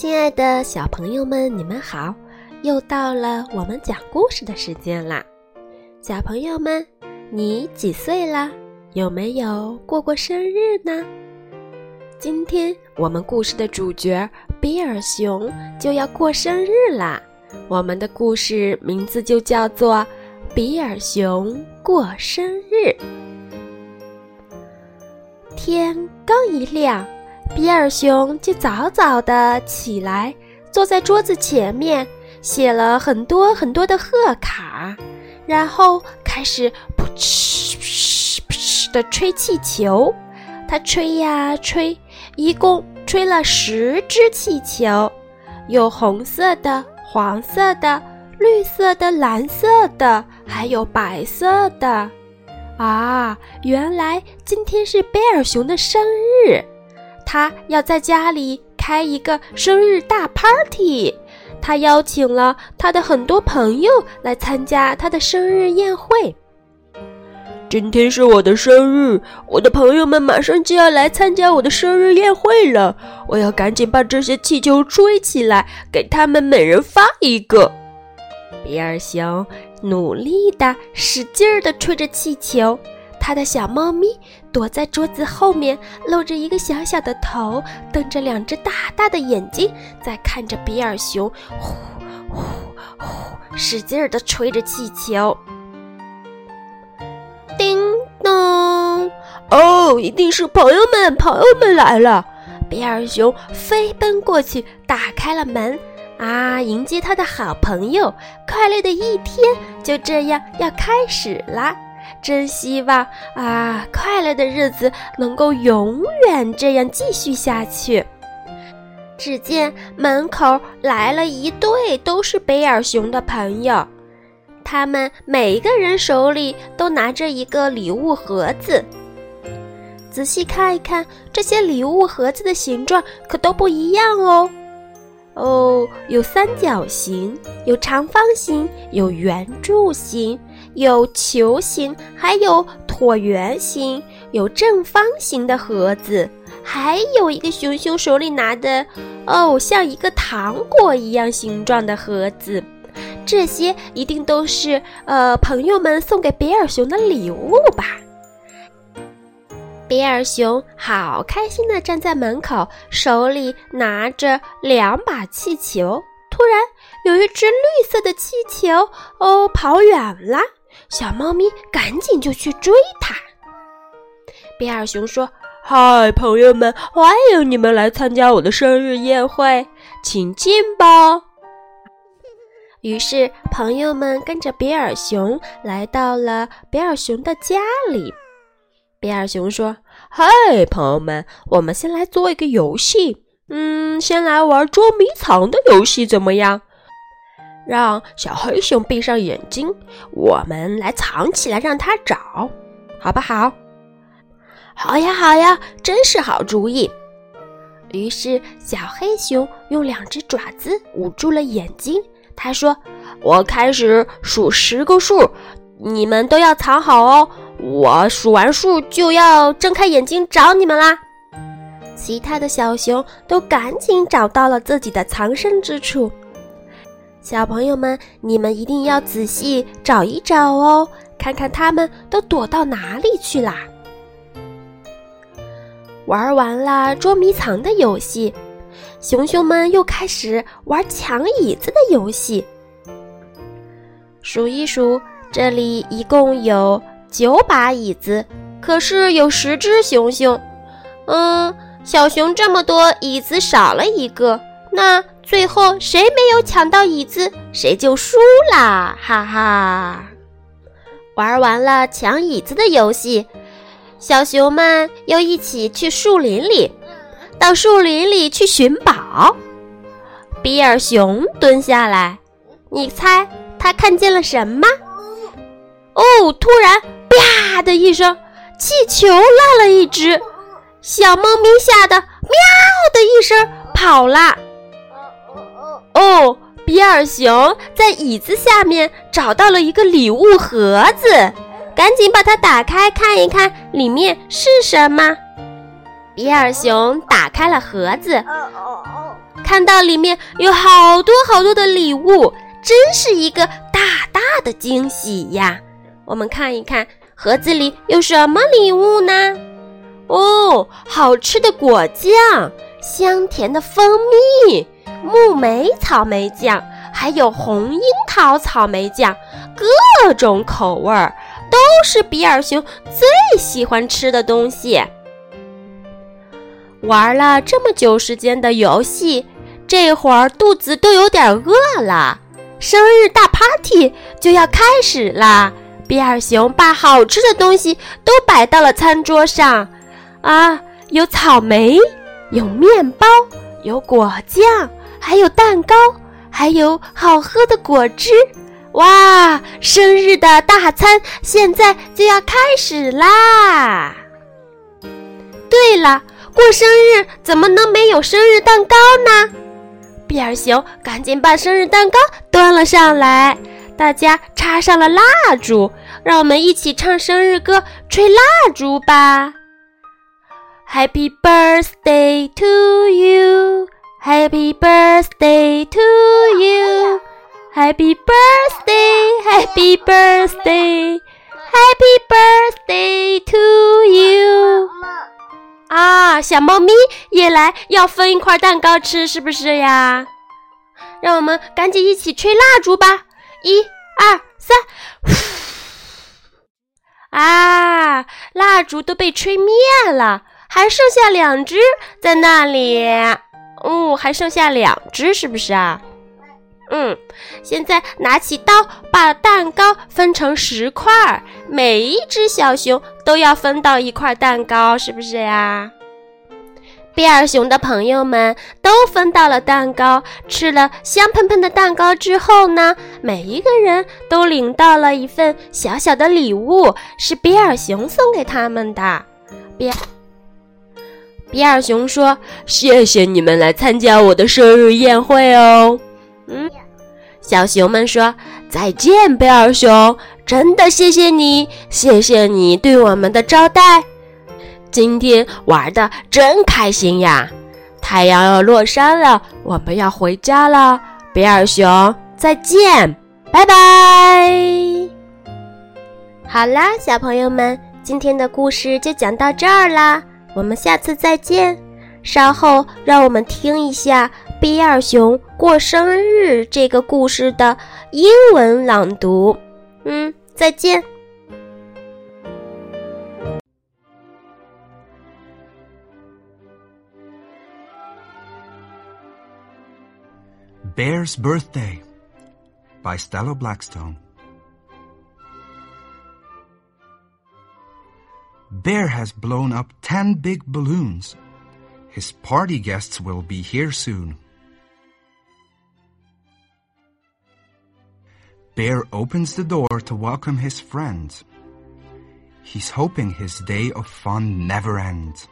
亲爱的小朋友们，你们好！又到了我们讲故事的时间啦。小朋友们，你几岁了？有没有过过生日呢？今天我们故事的主角比尔熊就要过生日啦。我们的故事名字就叫做《比尔熊过生日》。天刚一亮。比尔熊就早早的起来，坐在桌子前面，写了很多很多的贺卡，然后开始噗嗤噗嗤噗嗤的吹气球。他吹呀吹，一共吹了十只气球，有红色的、黄色的、绿色的、蓝色的，还有白色的。啊，原来今天是贝尔熊的生日。他要在家里开一个生日大 party，他邀请了他的很多朋友来参加他的生日宴会。今天是我的生日，我的朋友们马上就要来参加我的生日宴会了，我要赶紧把这些气球吹起来，给他们每人发一个。比尔熊努力的、使劲儿的吹着气球。他的小猫咪躲在桌子后面，露着一个小小的头，瞪着两只大大的眼睛，在看着比尔熊，呼呼呼，使劲儿地吹着气球。叮咚！哦，一定是朋友们，朋友们来了！比尔熊飞奔过去，打开了门，啊，迎接他的好朋友。快乐的一天就这样要开始了。真希望啊，快乐的日子能够永远这样继续下去。只见门口来了一对都是贝尔熊的朋友，他们每个人手里都拿着一个礼物盒子。仔细看一看，这些礼物盒子的形状可都不一样哦。哦，有三角形，有长方形，有圆柱形。有球形，还有椭圆形，有正方形的盒子，还有一个熊熊手里拿的，哦，像一个糖果一样形状的盒子。这些一定都是呃朋友们送给比尔熊的礼物吧？比尔熊好开心的站在门口，手里拿着两把气球。突然，有一只绿色的气球哦跑远了。小猫咪赶紧就去追它。比尔熊说：“嗨，朋友们，欢迎你们来参加我的生日宴会，请进吧。”于是，朋友们跟着比尔熊来到了比尔熊的家里。比尔熊说：“嗨，朋友们，我们先来做一个游戏，嗯，先来玩捉迷藏的游戏，怎么样？”让小黑熊闭上眼睛，我们来藏起来，让它找，好不好？好呀，好呀，真是好主意。于是，小黑熊用两只爪子捂住了眼睛。他说：“我开始数十个数，你们都要藏好哦。我数完数就要睁开眼睛找你们啦。”其他的小熊都赶紧找到了自己的藏身之处。小朋友们，你们一定要仔细找一找哦，看看他们都躲到哪里去啦。玩完了捉迷藏的游戏，熊熊们又开始玩抢椅子的游戏。数一数，这里一共有九把椅子，可是有十只熊熊。嗯，小熊这么多，椅子少了一个，那。最后谁没有抢到椅子，谁就输啦！哈哈，玩完了抢椅子的游戏，小熊们又一起去树林里，到树林里去寻宝。比尔熊蹲下来，你猜他看见了什么？哦，突然啪的一声，气球落了一只，小猫咪吓得喵的一声跑了。哦，比尔熊在椅子下面找到了一个礼物盒子，赶紧把它打开看一看，里面是什么？比尔熊打开了盒子，看到里面有好多好多的礼物，真是一个大大的惊喜呀！我们看一看盒子里有什么礼物呢？哦，好吃的果酱，香甜的蜂蜜，木莓草莓酱，还有红樱桃草莓酱，各种口味儿，都是比尔熊最喜欢吃的东西。玩了这么久时间的游戏，这会儿肚子都有点饿了。生日大 party 就要开始啦！比尔熊把好吃的东西都摆到了餐桌上，啊，有草莓，有面包，有果酱，还有蛋糕，还有好喝的果汁。哇，生日的大餐现在就要开始啦！对了。过生日怎么能没有生日蛋糕呢？比尔熊赶紧把生日蛋糕端了上来，大家插上了蜡烛，让我们一起唱生日歌，吹蜡烛吧！Happy birthday to you, Happy birthday to you, Happy birthday, Happy birthday, Happy birthday to you。啊，小猫咪也来要分一块蛋糕吃，是不是呀？让我们赶紧一起吹蜡烛吧！一、二、三，啊，蜡烛都被吹灭了，还剩下两只在那里。哦，还剩下两只，是不是啊？嗯，现在拿起刀，把蛋糕分成十块，每一只小熊都要分到一块蛋糕，是不是呀？比尔熊的朋友们都分到了蛋糕，吃了香喷喷的蛋糕之后呢，每一个人都领到了一份小小的礼物，是比尔熊送给他们的。比比尔熊说：“谢谢你们来参加我的生日宴会哦。”嗯，小熊们说再见，贝尔熊，真的谢谢你，谢谢你对我们的招待，今天玩的真开心呀！太阳要落山了，我们要回家了，比尔熊，再见，拜拜。好啦，小朋友们，今天的故事就讲到这儿啦，我们下次再见。稍后让我们听一下。比尔熊过生日这个故事的英文朗读，嗯，再见。Bear's Birthday by Stella Blackstone. Bear has blown up 10 big balloons. His party guests will be here soon. Bear opens the door to welcome his friends. He's hoping his day of fun never ends.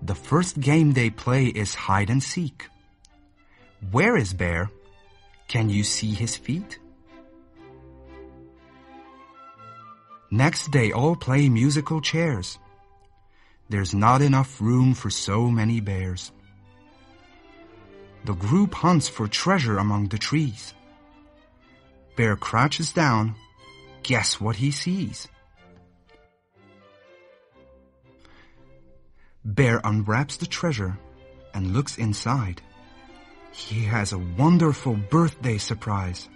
The first game they play is hide and seek. Where is Bear? Can you see his feet? Next they all play musical chairs. There's not enough room for so many bears. The group hunts for treasure among the trees. Bear crouches down. Guess what he sees? Bear unwraps the treasure and looks inside. He has a wonderful birthday surprise.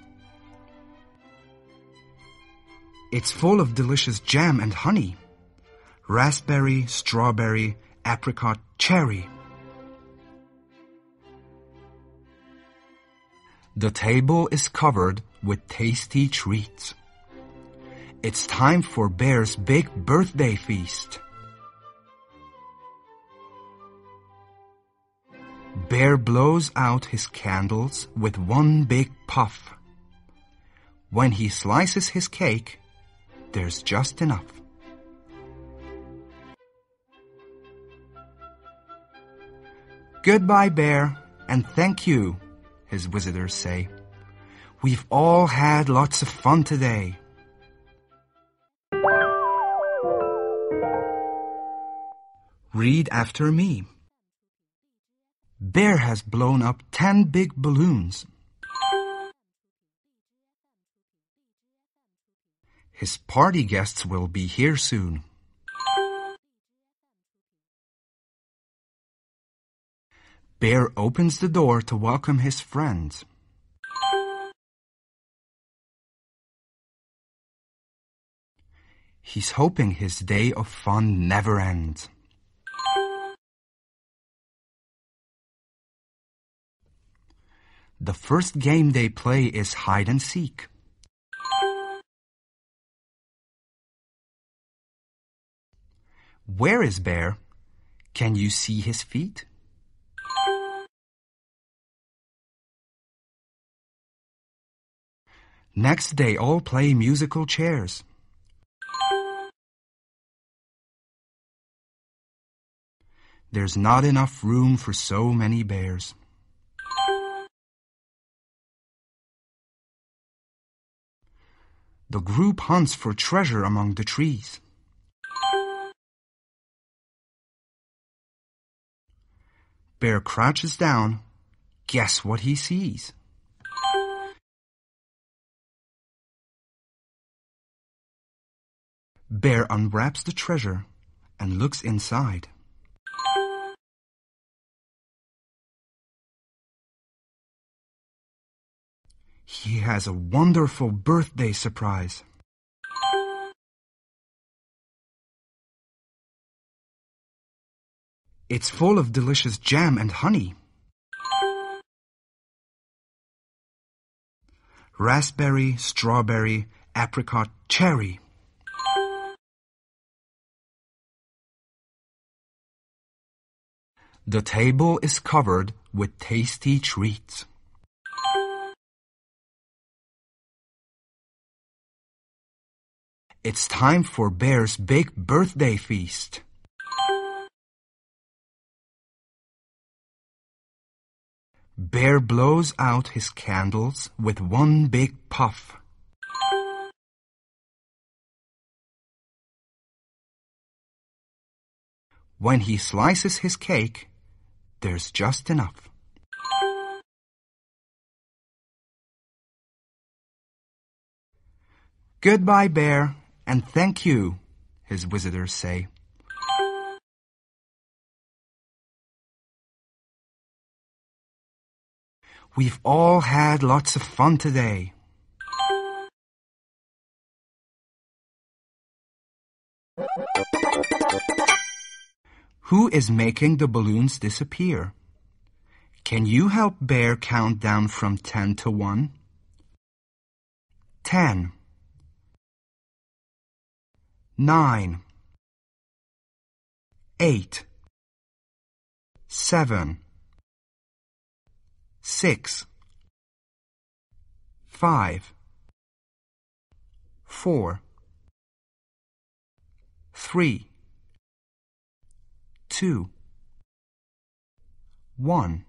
It's full of delicious jam and honey. Raspberry, strawberry, apricot, cherry. The table is covered with tasty treats. It's time for Bear's big birthday feast. Bear blows out his candles with one big puff. When he slices his cake, there's just enough. Goodbye, Bear, and thank you his visitors say. We've all had lots of fun today. Read after me. Bear has blown up ten big balloons. His party guests will be here soon. Bear opens the door to welcome his friends. He's hoping his day of fun never ends. The first game they play is hide and seek. Where is Bear? Can you see his feet? Next they all play musical chairs. There's not enough room for so many bears. The group hunts for treasure among the trees. Bear crouches down. Guess what he sees? Bear unwraps the treasure and looks inside. He has a wonderful birthday surprise. It's full of delicious jam and honey. Raspberry, strawberry, apricot, cherry. The table is covered with tasty treats. It's time for Bear's big birthday feast. Bear blows out his candles with one big puff. When he slices his cake, there's just enough. Goodbye, Bear, and thank you, his visitors say. We've all had lots of fun today. Who is making the balloons disappear? Can you help Bear count down from 10 to 1? 10 9 8 7 six, five, four, three, two, one.